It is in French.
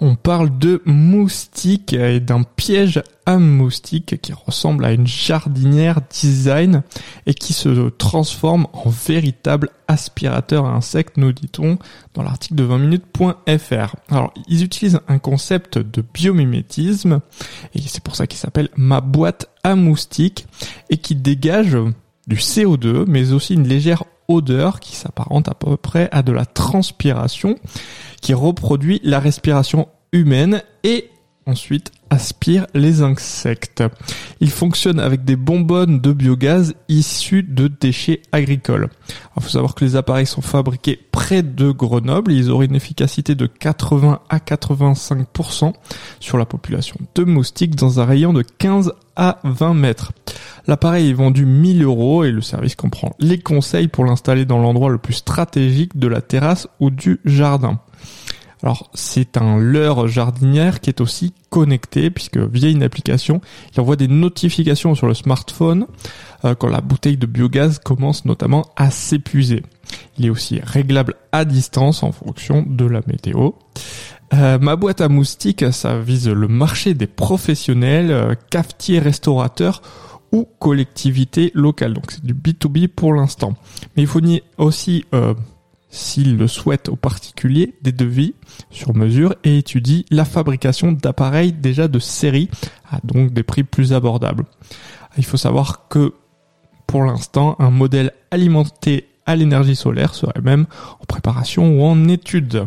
On parle de moustiques et d'un piège à moustiques qui ressemble à une jardinière design et qui se transforme en véritable aspirateur à insectes, nous dit-on dans l'article de 20minutes.fr. Alors, ils utilisent un concept de biomimétisme et c'est pour ça qu'il s'appelle ma boîte à moustiques et qui dégage du CO2 mais aussi une légère odeur qui s'apparente à peu près à de la transpiration qui reproduit la respiration humaine et ensuite aspire les insectes. Il fonctionne avec des bonbonnes de biogaz issus de déchets agricoles. Il faut savoir que les appareils sont fabriqués près de Grenoble. Ils auraient une efficacité de 80 à 85% sur la population de moustiques dans un rayon de 15 à 20 mètres. L'appareil est vendu 1000 euros et le service comprend les conseils pour l'installer dans l'endroit le plus stratégique de la terrasse ou du jardin. Alors c'est un leurre jardinière qui est aussi connecté puisque via une application, il envoie des notifications sur le smartphone euh, quand la bouteille de biogaz commence notamment à s'épuiser. Il est aussi réglable à distance en fonction de la météo. Euh, ma boîte à moustiques, ça vise le marché des professionnels, euh, cafetiers, restaurateurs ou collectivités locales. Donc c'est du B2B pour l'instant. Mais il faut aussi s'il le souhaite au particulier, des devis sur mesure et étudie la fabrication d'appareils déjà de série à donc des prix plus abordables. Il faut savoir que pour l'instant, un modèle alimenté à l'énergie solaire serait même en préparation ou en étude.